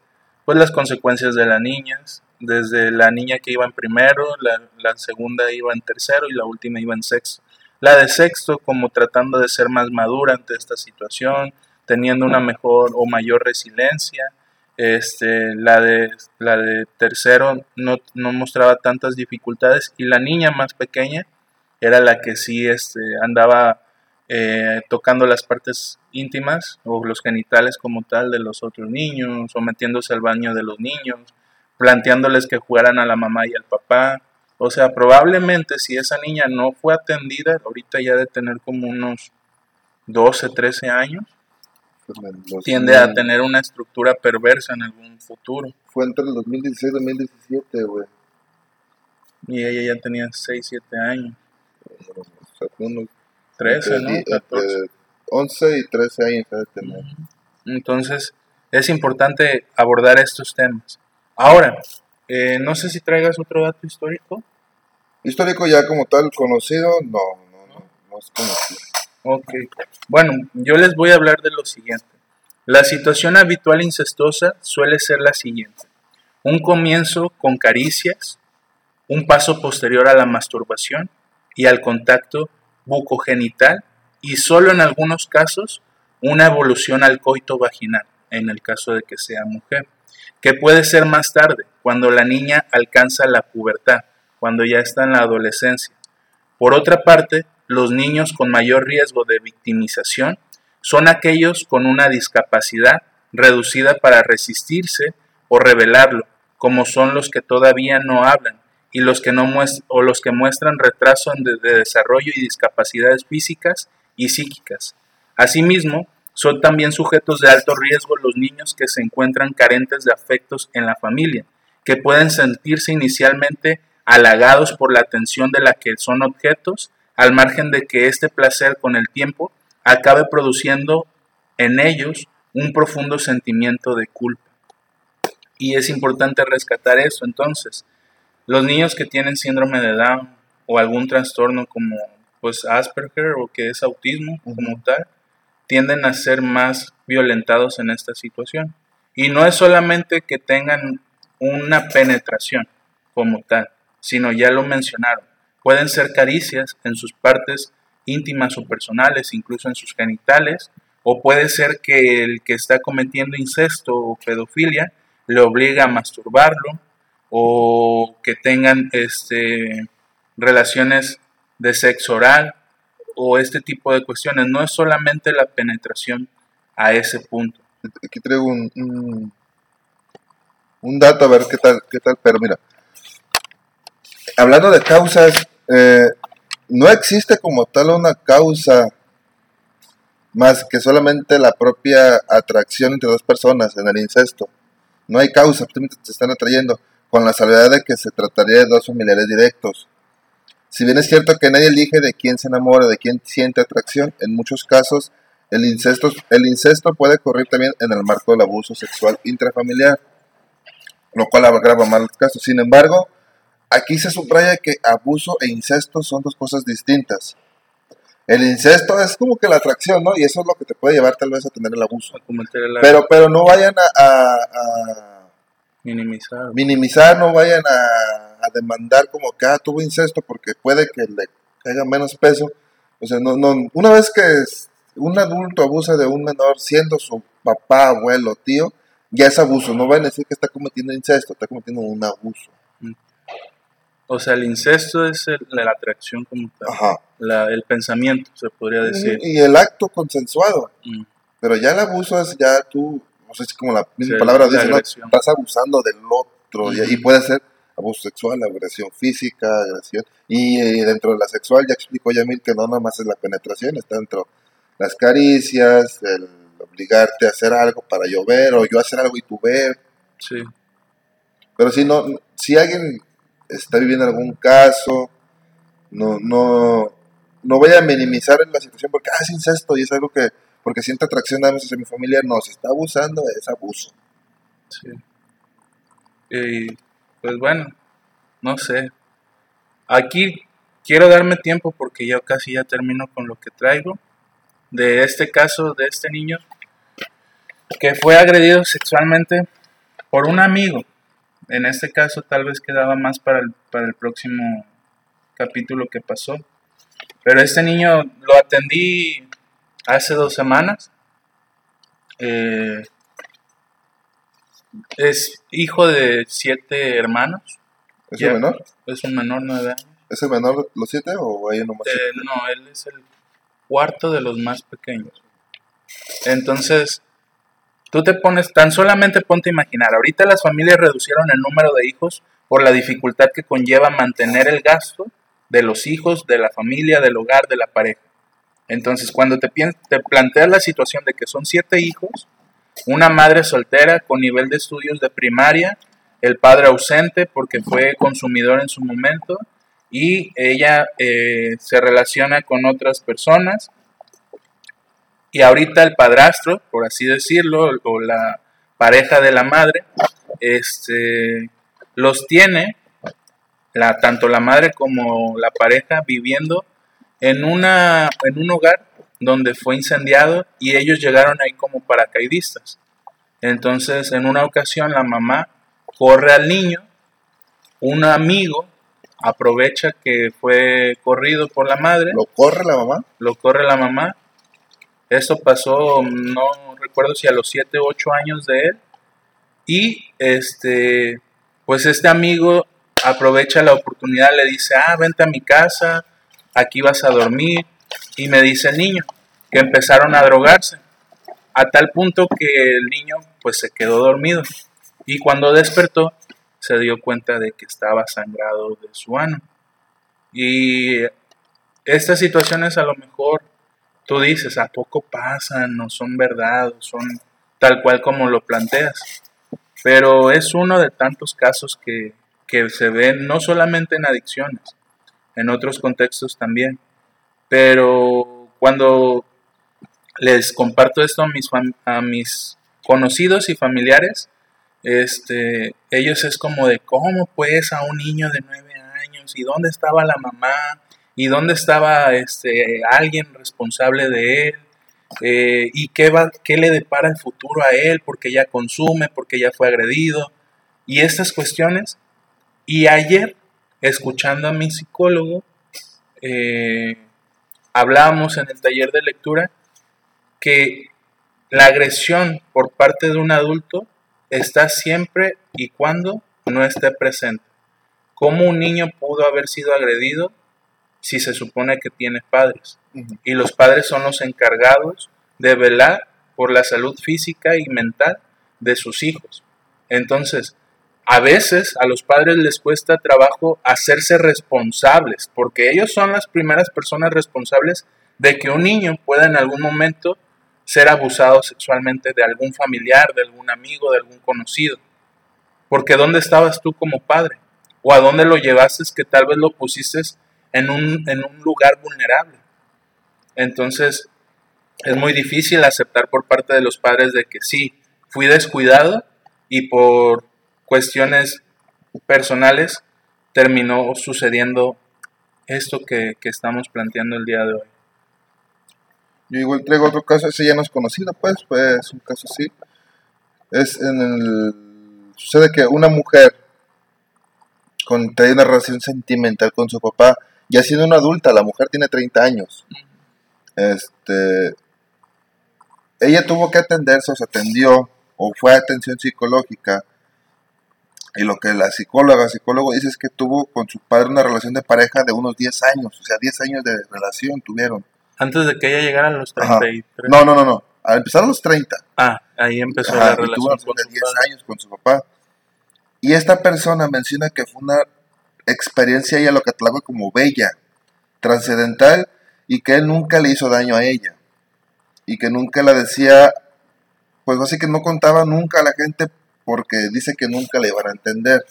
pues las consecuencias de las niñas, desde la niña que iba en primero, la, la segunda iba en tercero y la última iba en sexto. La de sexto como tratando de ser más madura ante esta situación, teniendo una mejor o mayor resiliencia. Este, la de la de tercero no, no mostraba tantas dificultades y la niña más pequeña era la que sí este, andaba eh, tocando las partes íntimas o los genitales como tal de los otros niños, o metiéndose al baño de los niños, planteándoles que jugaran a la mamá y al papá. O sea, probablemente si esa niña no fue atendida, ahorita ya de tener como unos 12, 13 años, Los- tiende a tener una estructura perversa en algún futuro. Fue entre el 2016 y 2017, güey. Y ella ya tenía 6, 7 años, O sea, unos 13, ¿no? entre- 14. entre 11 y 13 años de tener. Entonces, es importante abordar estos temas. Ahora, eh, no sé si traigas otro dato histórico. Histórico ya como tal conocido, no, no, no, no es conocido. Ok. Bueno, yo les voy a hablar de lo siguiente. La situación habitual incestuosa suele ser la siguiente. Un comienzo con caricias, un paso posterior a la masturbación y al contacto bucogenital y solo en algunos casos una evolución al coito vaginal, en el caso de que sea mujer, que puede ser más tarde, cuando la niña alcanza la pubertad, cuando ya está en la adolescencia. Por otra parte, los niños con mayor riesgo de victimización son aquellos con una discapacidad reducida para resistirse o revelarlo, como son los que todavía no hablan y los que no o los que muestran retraso de, de desarrollo y discapacidades físicas y psíquicas. Asimismo, son también sujetos de alto riesgo los niños que se encuentran carentes de afectos en la familia, que pueden sentirse inicialmente halagados por la atención de la que son objetos, al margen de que este placer con el tiempo acabe produciendo en ellos un profundo sentimiento de culpa. Y es importante rescatar eso entonces. Los niños que tienen síndrome de Down o algún trastorno como pues Asperger o que es autismo como tal, tienden a ser más violentados en esta situación. Y no es solamente que tengan una penetración como tal, sino ya lo mencionaron, pueden ser caricias en sus partes íntimas o personales, incluso en sus genitales, o puede ser que el que está cometiendo incesto o pedofilia le obliga a masturbarlo, o que tengan este, relaciones de sexo oral, o este tipo de cuestiones. No es solamente la penetración a ese punto. Aquí traigo un, un, un dato a ver qué tal, qué tal, pero mira, hablando de causas, eh, no existe como tal una causa más que solamente la propia atracción entre dos personas en el incesto. No hay causa, simplemente te están atrayendo, con la salvedad de que se trataría de dos familiares directos. Si bien es cierto que nadie elige de quién se enamora, de quién siente atracción, en muchos casos el incesto, el incesto puede ocurrir también en el marco del abuso sexual intrafamiliar, lo cual agrava más el caso. Sin embargo, aquí se subraya que abuso e incesto son dos cosas distintas. El incesto es como que la atracción, ¿no? Y eso es lo que te puede llevar tal vez a tener el abuso. Pero, pero no vayan a, minimizar. Minimizar, no vayan a, demandar como que, ah, tuvo incesto porque puede que le caiga menos peso. O sea, no, no, una vez que un adulto abusa de un menor siendo su papá, abuelo, tío, ya es abuso. No van a decir que está cometiendo incesto, está cometiendo un abuso. O sea, el incesto es la atracción como tal. La, el pensamiento, se podría decir. Y, el acto consensuado. Mm. Pero ya el abuso es ya tú, no sé si como la misma palabra dice, ¿no? estás abusando del otro. y, puede ser abuso sexual, agresión física, agresión. Y, eh, dentro de la sexual, ya explicó Yamil que no nada más es la penetración, está dentro las caricias, el obligarte a hacer algo para llover o yo hacer algo y tú ver. Sí. Pero si no, si alguien está viviendo algún caso, no, no, no voy a minimizar la situación porque ah, es incesto y es algo que, porque siente atracción a hacia mi familia, no, si está abusando es abuso. Sí. Y pues bueno, no sé. Aquí quiero darme tiempo porque yo casi ya termino con lo que traigo. De este caso, de este niño que fue agredido sexualmente por un amigo en este caso tal vez quedaba más para el, para el próximo capítulo que pasó. Pero este niño lo atendí hace dos semanas. Eh, es hijo de siete hermanos. ¿Es un menor? Es un menor, nueve años. ¿Es el menor de los siete o hay uno más? Eh, no, él es el cuarto de los más pequeños. Entonces, Tú te pones, tan solamente ponte a imaginar, ahorita las familias reducieron el número de hijos por la dificultad que conlleva mantener el gasto de los hijos, de la familia, del hogar, de la pareja. Entonces, cuando te, te planteas la situación de que son siete hijos, una madre soltera con nivel de estudios de primaria, el padre ausente porque fue consumidor en su momento y ella eh, se relaciona con otras personas, y ahorita el padrastro, por así decirlo, o la pareja de la madre, este, los tiene, la, tanto la madre como la pareja, viviendo en, una, en un hogar donde fue incendiado y ellos llegaron ahí como paracaidistas. Entonces, en una ocasión, la mamá corre al niño, un amigo aprovecha que fue corrido por la madre. ¿Lo corre la mamá? Lo corre la mamá esto pasó, no recuerdo si a los 7 u 8 años de él. Y este, pues este amigo aprovecha la oportunidad, le dice, ah, vente a mi casa, aquí vas a dormir. Y me dice el niño que empezaron a drogarse, a tal punto que el niño pues se quedó dormido. Y cuando despertó, se dio cuenta de que estaba sangrado de su ano. Y estas situaciones a lo mejor tú dices, ¿a poco pasan? ¿No son verdad? ¿Son tal cual como lo planteas? Pero es uno de tantos casos que, se ven no solamente en adicciones, en otros contextos también. Pero cuando les comparto esto a mis, a mis conocidos y familiares, este, ellos es como de, ¿cómo pues a un niño de nueve años? ¿Y dónde estaba la mamá? Y dónde estaba este, alguien responsable de él eh, y qué, va, qué le depara el futuro a él porque ya consume, porque ya fue agredido y estas cuestiones. Y ayer, escuchando a mi psicólogo, eh, hablábamos en el taller de lectura que la agresión por parte de un adulto está siempre y cuando no esté presente. ¿Cómo un niño pudo haber sido agredido si se supone que tiene padres. Y los padres son los encargados de velar por la salud física y mental de sus hijos. Entonces, a veces a los padres les cuesta trabajo hacerse responsables, porque ellos son las primeras personas responsables de que un niño pueda en algún momento ser abusado sexualmente de algún familiar, de algún amigo, de algún conocido. Porque ¿dónde estabas tú como padre? ¿O a dónde lo llevaste que tal vez lo pusiste en un, en un lugar vulnerable? Entonces, es muy difícil aceptar por parte de los padres de que sí, fui descuidado y por cuestiones personales terminó sucediendo esto que, que estamos planteando el día de hoy. Yo igual traigo otro caso, ese ya no es conocido, pues, pues un caso así. Es en el. Sucede que una mujer con, trae una relación sentimental con su papá, ya siendo una adulta, la mujer tiene 30 años. Este. Ella tuvo que atenderse, o se atendió, o fue a atención psicológica. Y lo que la psicóloga, psicólogo dice es que tuvo con su padre una relación de pareja de unos 10 años, o sea, 10 años de relación tuvieron. Antes de que ella llegara a los 33. No, no, no, no. Al empezar a los 30. Ah, ahí empezó la relación. Tuvo con de 10 años con su papá. Y esta persona menciona que fue una experiencia, ella lo cataloga como bella, trascendental, y que él nunca le hizo daño a ella. Y que nunca la decía, pues así que no contaba nunca a la gente porque dice que nunca le iban a entender.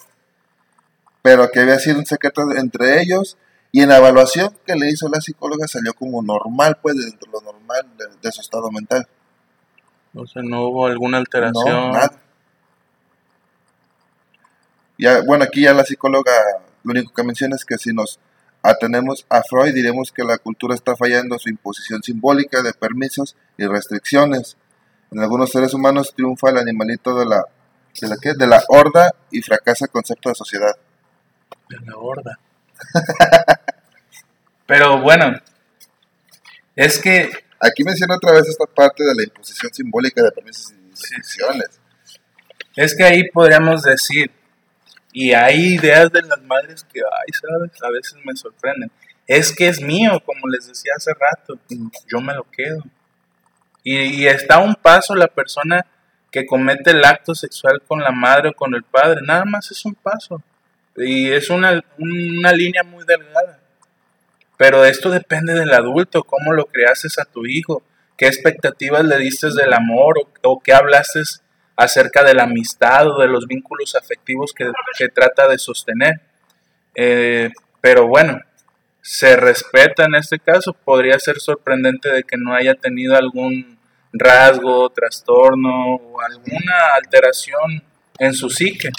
Pero que había sido un secreto entre ellos y en la evaluación que le hizo la psicóloga salió como normal, pues dentro de lo normal de, su estado mental. O sea, no hubo alguna alteración. No, nada. Ya, bueno, aquí ya la psicóloga lo único que menciona es que si nos atenemos a Freud diremos que la cultura está fallando su imposición simbólica de permisos y restricciones. En algunos seres humanos triunfa el animalito de la de la, ¿qué? De la horda y fracasa el concepto de sociedad. De la horda. [laughs] Pero bueno, es que... Aquí menciona otra vez esta parte de la imposición simbólica de permisos y restricciones. Es que ahí podríamos decir, y hay ideas de las madres que, ay, sabes, a veces me sorprenden. Es que es mío, como les decía hace rato, yo me lo quedo. Y, está a un paso la persona que comete el acto sexual con la madre o con el padre, nada más es un paso. Y es una, una línea muy delgada. Pero esto depende del adulto, cómo lo creaste a tu hijo, qué expectativas le diste del amor o, qué hablaste acerca de la amistad o de los vínculos afectivos que, trata de sostener. Eh, pero bueno, se respeta en este caso. Podría ser sorprendente de que no haya tenido algún rasgo, trastorno o alguna alteración en su psique.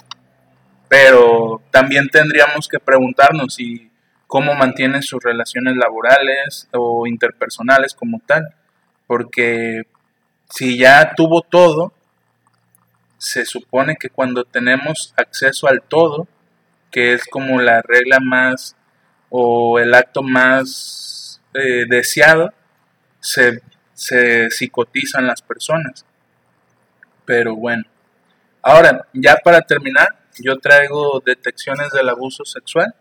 Pero también tendríamos que preguntarnos si cómo mantienen sus relaciones laborales o interpersonales como tal. Porque si ya tuvo todo, se supone que cuando tenemos acceso al todo, que es como la regla más o el acto más eh, deseado, se, se psicotizan las personas. Pero bueno, ahora ya para terminar, yo traigo detecciones del abuso sexual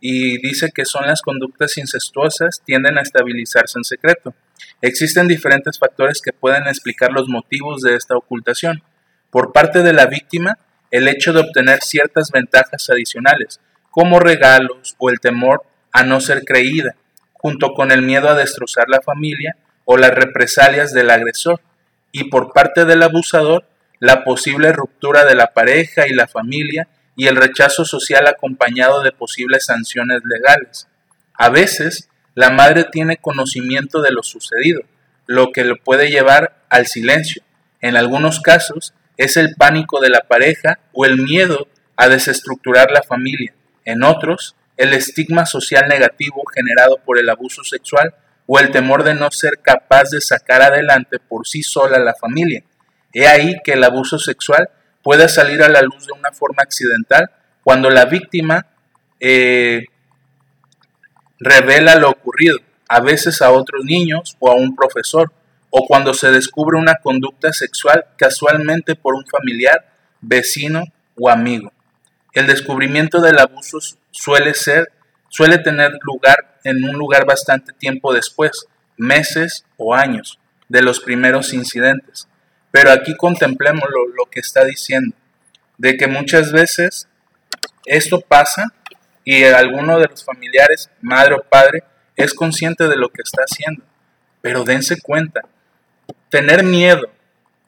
y dice que son las conductas incestuosas tienden a estabilizarse en secreto. Existen diferentes factores que pueden explicar los motivos de esta ocultación. Por parte de la víctima, el hecho de obtener ciertas ventajas adicionales, como regalos o el temor a no ser creída, junto con el miedo a destrozar la familia o las represalias del agresor, y por parte del abusador, la posible ruptura de la pareja y la familia y el rechazo social acompañado de posibles sanciones legales. A veces, la madre tiene conocimiento de lo sucedido, lo que le puede llevar al silencio. En algunos casos, es el pánico de la pareja o el miedo a desestructurar la familia. En otros, el estigma social negativo generado por el abuso sexual o el temor de no ser capaz de sacar adelante por sí sola la familia. He ahí que el abuso sexual puede salir a la luz de una forma accidental cuando la víctima eh, revela lo ocurrido, a veces a otros niños o a un profesor, o cuando se descubre una conducta sexual casualmente por un familiar, vecino o amigo. El descubrimiento del abuso suele tener lugar en un lugar bastante tiempo después, meses o años, de los primeros incidentes. Pero aquí contemplemos lo, que está diciendo, de que muchas veces esto pasa y alguno de los familiares, madre o padre, es consciente de lo que está haciendo, Pero dense cuenta, tener miedo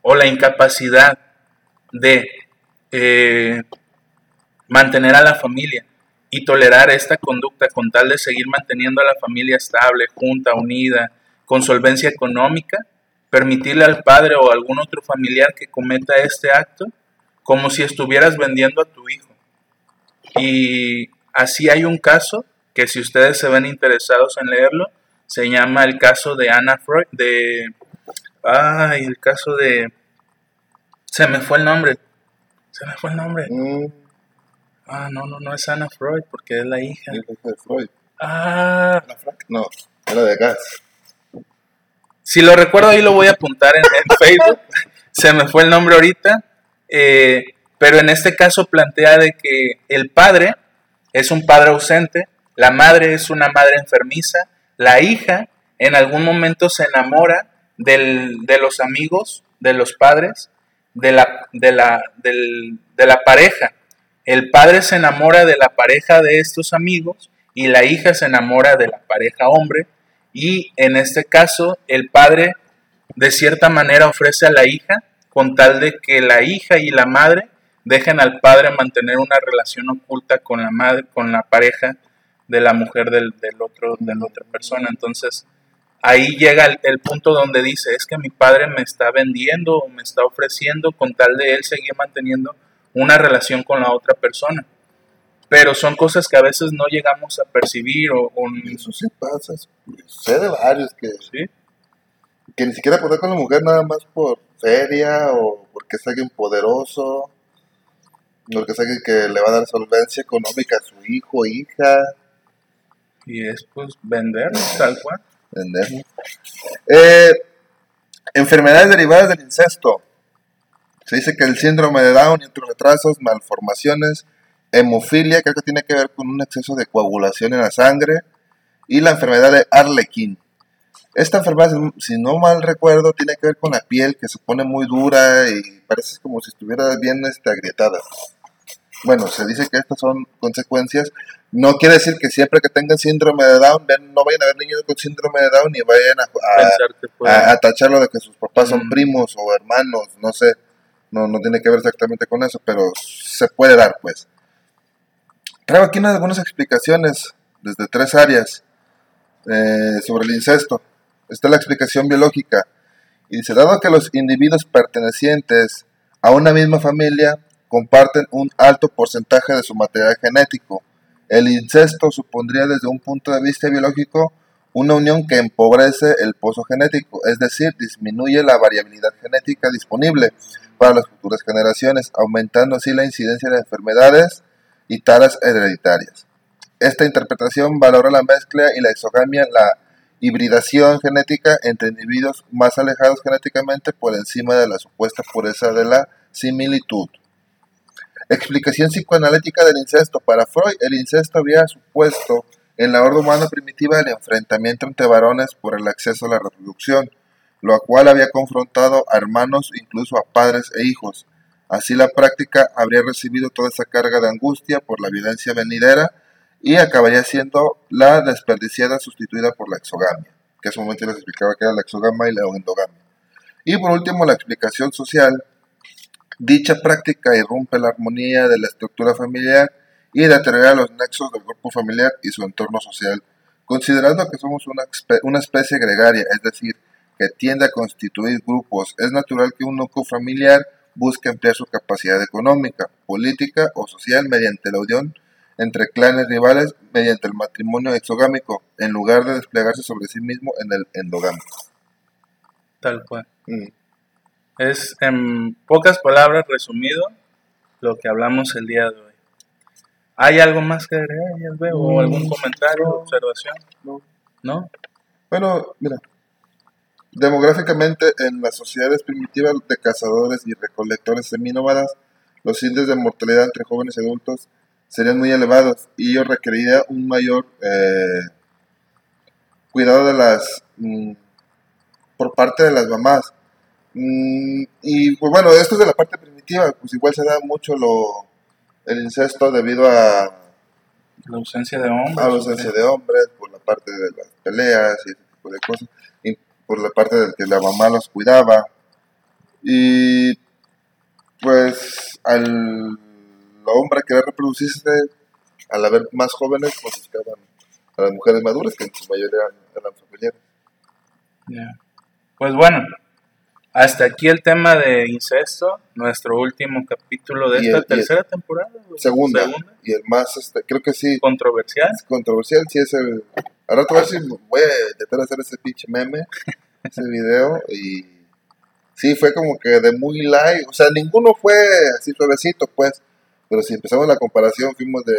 o la incapacidad de eh, mantener a la familia y tolerar esta conducta con tal de seguir manteniendo a la familia estable, junta, unida, con solvencia económica, permitirle al padre o algún otro familiar que cometa este acto como si estuvieras vendiendo a tu hijo. Y así hay un caso que si ustedes se ven interesados en leerlo, se llama el caso de Anna Freud, de... Ay, el caso de... Se me fue el nombre. Se me fue el nombre. Mm, Ah, no, no, no es Anna Freud porque es la hija. hijo de Freud. Ah, No, era de gas. si lo recuerdo ahí lo voy a apuntar en, en [laughs] Facebook. Se me fue el nombre ahorita. Eh, pero en este caso plantea de que el padre es un padre ausente, la madre es una madre enfermiza, la hija en algún momento se enamora del- de los amigos, de los padres, de la, de, la, del- de la pareja. El padre se enamora de la pareja de estos amigos y la hija se enamora de la pareja hombre y en este caso el padre de cierta manera ofrece a la hija con tal de que la hija y la madre dejen al padre mantener una relación oculta con la madre, con la pareja de la mujer del, del otro, de la otra persona. Entonces, ahí llega el, el punto donde dice, es que mi padre me está vendiendo o me está ofreciendo con tal de él seguir manteniendo una relación con la otra persona. Pero son cosas que a veces no llegamos a percibir o, o Eso sí pasa. Sé de varios que, ¿sí? que ni siquiera puede con la mujer nada más por feria o porque es alguien poderoso. Porque es alguien que le va a dar solvencia económica a su hijo, hija. y es pues vender tal cual. Eh, enfermedades derivadas del incesto. Se dice que el síndrome de Down y otros retrasos, malformaciones, hemofilia, creo que tiene que ver con un exceso de coagulación en la sangre, y la enfermedad de Arlequín. Esta enfermedad, si no mal recuerdo, tiene que ver con la piel que se pone muy dura y parece como si estuviera bien este, agrietada. Bueno, se dice que estas son consecuencias. No quiere decir que siempre que tengan síndrome de Down, ven- no vayan a ver niños con síndrome de Down y vayan a, a- a, a tacharlo de que sus papás son Mm. primos o hermanos, no sé, no, no tiene que ver exactamente con eso, pero se puede dar, pues. Traigo aquí unas, algunas explicaciones desde tres áreas eh, sobre el incesto. Está la explicación biológica. Y dice, dado que los individuos pertenecientes a una misma familia comparten un alto porcentaje de su material genético, el incesto supondría desde un punto de vista biológico una unión que empobrece el pozo genético, es decir, disminuye la variabilidad genética disponible para las futuras generaciones, aumentando así la incidencia de enfermedades y taras hereditarias. Esta interpretación valora la mezcla y la exogamia, la hibridación genética entre individuos más alejados genéticamente por encima de la supuesta pureza de la similitud. Explicación psicoanalítica del incesto. Para Freud, el incesto había supuesto en la orden humana primitiva el enfrentamiento entre varones por el acceso a la reproducción, lo cual había confrontado a hermanos, incluso a padres e hijos. Así la práctica habría recibido toda esa carga de angustia por la violencia venidera y acabaría siendo la desperdiciada sustituida por la exogamia, que en su momento les explicaba que era la exogamia y la endogamia. Y por último, la explicación social. Dicha práctica irrumpe la armonía de la estructura familiar y deteriora los nexos del grupo familiar y su entorno social, considerando que somos una, espe- una especie gregaria, es decir, que tiende a constituir grupos. Es natural que un núcleo familiar busque ampliar su capacidad económica, política o social mediante la unión entre clanes rivales mediante el matrimonio exogámico, en lugar de desplegarse sobre sí mismo en el endogámico. Tal cual. Mm. Es en pocas palabras resumido lo que hablamos el día de hoy. ¿Hay algo más que agregar, o Mm, algún comentario, no. observación? No. ¿No? Bueno, mira, demográficamente en las sociedades primitivas de cazadores y recolectores seminómadas, los índices de mortalidad entre jóvenes y adultos serían muy elevados y ello requeriría un mayor eh, cuidado de las mm, por parte de las mamás. Mm, y pues bueno, esto es de la parte primitiva, pues igual se da mucho lo el incesto debido a La ausencia de hombres. a la ausencia de hombres, por la parte de las peleas y ese tipo de cosas. Y por la parte de que la mamá los cuidaba. Y pues al hombre querer reproducirse, al haber más jóvenes, pues buscaban a las mujeres maduras, que en su mayoría eran familiares. Ya. Pues bueno, hasta aquí el tema de incesto, nuestro último capítulo de Y esta el- y el- tercera temporada. Segunda, y el más, este, creo que sí, Controversial. es controversial, sí es el... Al rato a ver si voy a intentar hacer ese pinche meme, [laughs] ese video, y sí, fue como que de muy light, o sea, ninguno fue así suavecito, pues, pero si empezamos la comparación, fuimos del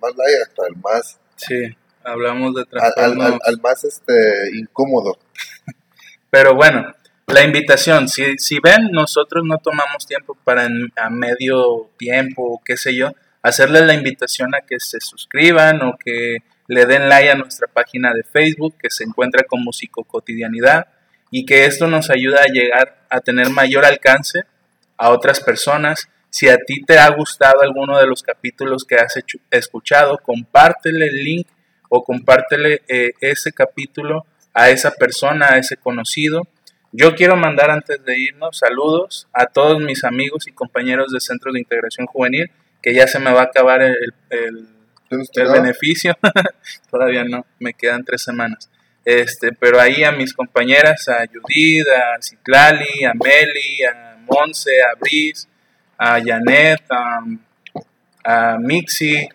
más light hasta el más, Sí, hablamos de al, al- al más, este, incómodo. [laughs] Pero bueno, la invitación, si, si ven, nosotros no tomamos tiempo para a medio tiempo qué sé yo, hacerles la invitación a que se suscriban o que le den like a nuestra página de Facebook que se encuentra como Psicocotidianidad y que esto nos ayuda a llegar a tener mayor alcance a otras personas. Si a ti te ha gustado alguno de los capítulos que has escuchado, compártele el link o compártele eh, ese capítulo a esa persona, a ese conocido. Yo quiero mandar antes de irnos saludos a todos mis amigos y compañeros de Centros de Integración Juvenil, que ya se me va a acabar el, el- ¿Tienes el beneficio. [laughs] Todavía no, me quedan tres semanas. Este, pero ahí a mis compañeras, a Judith, a Citlali, a Meli, a Monse, a Brice, a Janet, a, a Mixi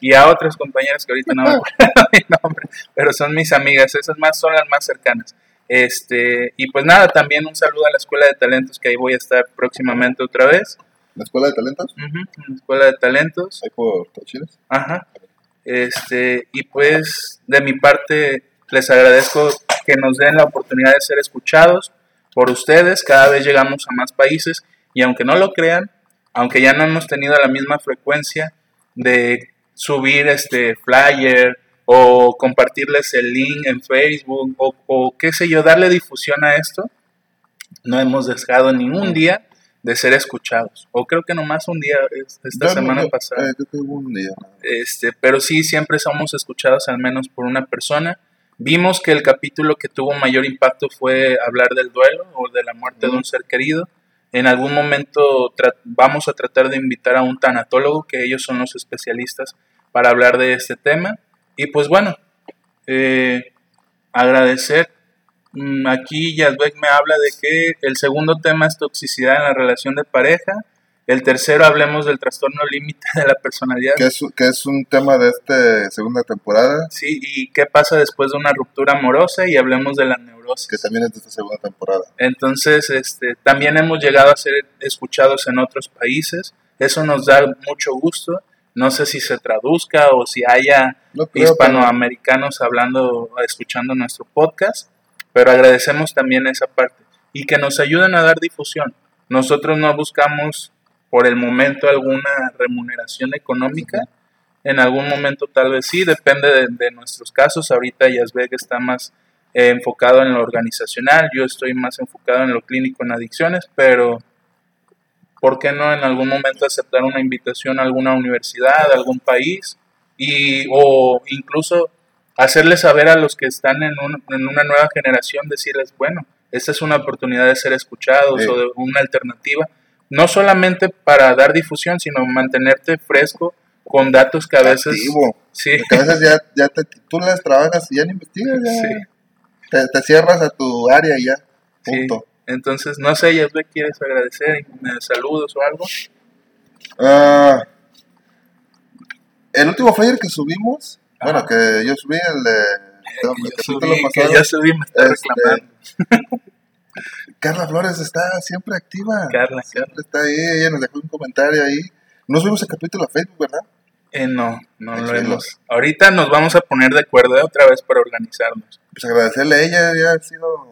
y a otras compañeras que ahorita no me acuerdo [laughs] mi nombre, pero son mis amigas, esas más son las más cercanas. Este, y pues nada, también un saludo a la Escuela de Talentos que ahí voy a estar próximamente otra vez. ¿La escuela de talentos? La Escuela de Talentos. Ahí por. Ajá. Este, y pues de mi parte les agradezco que nos den la oportunidad de ser escuchados por ustedes. Cada vez llegamos a más países y aunque no lo crean, aunque ya no hemos tenido la misma frecuencia de subir este flyer o compartirles el link en Facebook o, o qué sé yo, darle difusión a esto, no hemos dejado ni un día de ser escuchados. O creo que nomás un día es- esta no- semana yo- pasada. eh, un día. Este, pero sí, siempre somos escuchados al menos por una persona. Vimos que el capítulo que tuvo mayor impacto fue hablar del duelo o de la muerte de un ser querido. En algún momento vamos a tratar de invitar a un tanatólogo, que ellos son los especialistas para hablar de este tema. Y pues bueno, eh, agradecer. Mm, Aquí Yazbek me habla de que el segundo tema es toxicidad en la relación de pareja. El tercero hablemos del trastorno límite de la personalidad. Que es, que es un tema de esta segunda temporada, Sí, y qué pasa después de una ruptura amorosa y hablemos de la neurosis. que también es de esta segunda temporada. Entonces, este, también hemos llegado a ser escuchados en otros países. Eso nos da mucho gusto. No sé si se traduzca o si haya No hispanoamericanos hablando, escuchando nuestro podcast, pero agradecemos también esa parte y que nos ayuden a dar difusión. Nosotros no buscamos por el momento alguna remuneración económica. En algún momento tal vez sí, depende de, de nuestros casos. Ahorita Yazbek está más eh, enfocado en lo organizacional, yo estoy más enfocado en lo clínico en adicciones, pero ¿por qué no en algún momento aceptar una invitación a alguna universidad, a algún país? Y, o incluso hacerles saber a los que están en, un- en una nueva generación, decirles, bueno, esta es una oportunidad de ser escuchados Sí. o de una alternativa, no solamente para dar difusión, sino mantenerte fresco con datos que a veces... Activo. Sí, Porque a veces ya, ya te titulas, trabajas y ya no investigas, ya. Sí. Te, te cierras a tu área y ya. Sí. Entonces, no sé, Yasbe, ¿quieres agradecer? ¿Me saludos o algo? Ah, el último flyer que subimos, bueno, que yo subí el de. que subí, que yo subí, me está este, reclamando. [laughs] Carla Flores está siempre activa. Carla, Siempre está ahí, ella nos dejó un comentario ahí. No subimos el capítulo a Facebook, ¿verdad? Eh, no, no lo hemos. Ahorita nos vamos a poner de acuerdo ¿eh? otra vez para organizarnos. Pues agradecerle a ella, ella ha sido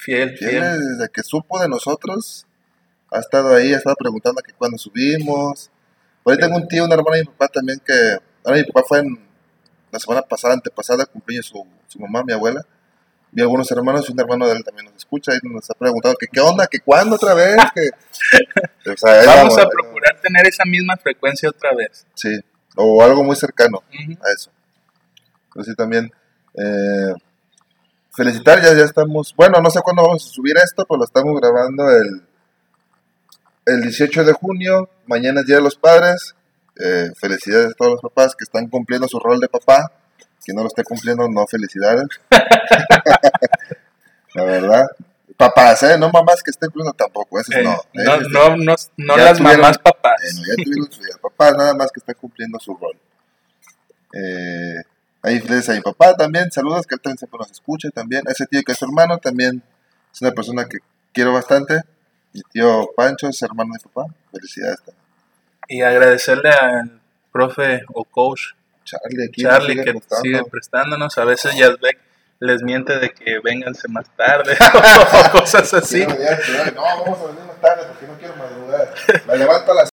Fiel, fiel fiel. desde que supo de nosotros. Ha estado ahí, ha estado preguntando que cuándo subimos. Por ahí tengo un tío, una hermana y mi papá también que... Ahora mi papá fue en la semana pasada, antepasada, cumpleaños su, su mamá, mi abuela. Vi algunos hermanos y un hermano de él también nos escucha y nos ha preguntado que qué onda, que cuándo otra vez. [laughs] que... O sea, ahí Vamos a procurar tener esa misma frecuencia otra vez. Sí, o algo muy cercano Ujú. a eso. Pero sí también, eh, felicitar, ya, ya estamos, bueno, no sé cuándo vamos a subir esto, pero lo estamos grabando el, el 18 de junio, mañana es Día de los Padres, eh, felicidades a todos los papás que están cumpliendo su rol de papá, quien no lo esté cumpliendo, no felicidades. [laughs] La verdad. Papás, ¿eh? No mamás que estén cumpliendo tampoco, eso Eh, no. no, ¿eh? no, no, no las tuvieron- mamás papás. Bueno, ya tuvieron su día. Papá nada más que está cumpliendo su rol. Eh, ahí felicidades a mi papá también. Saludos, que él también siempre nos escucha también. A ese tío que es su hermano también es una persona que quiero bastante. Mi tío Pancho es hermano de mi papá. Felicidades también. Y agradecerle al profe o coach Charlie aquí Charlie sigue que gustando. sigue prestándonos. A veces Yazbek les miente de que vénganse más tarde [laughs] o [laughs] cosas así. No, vamos a venir más tarde porque no quiero madrugar. Me levanto a las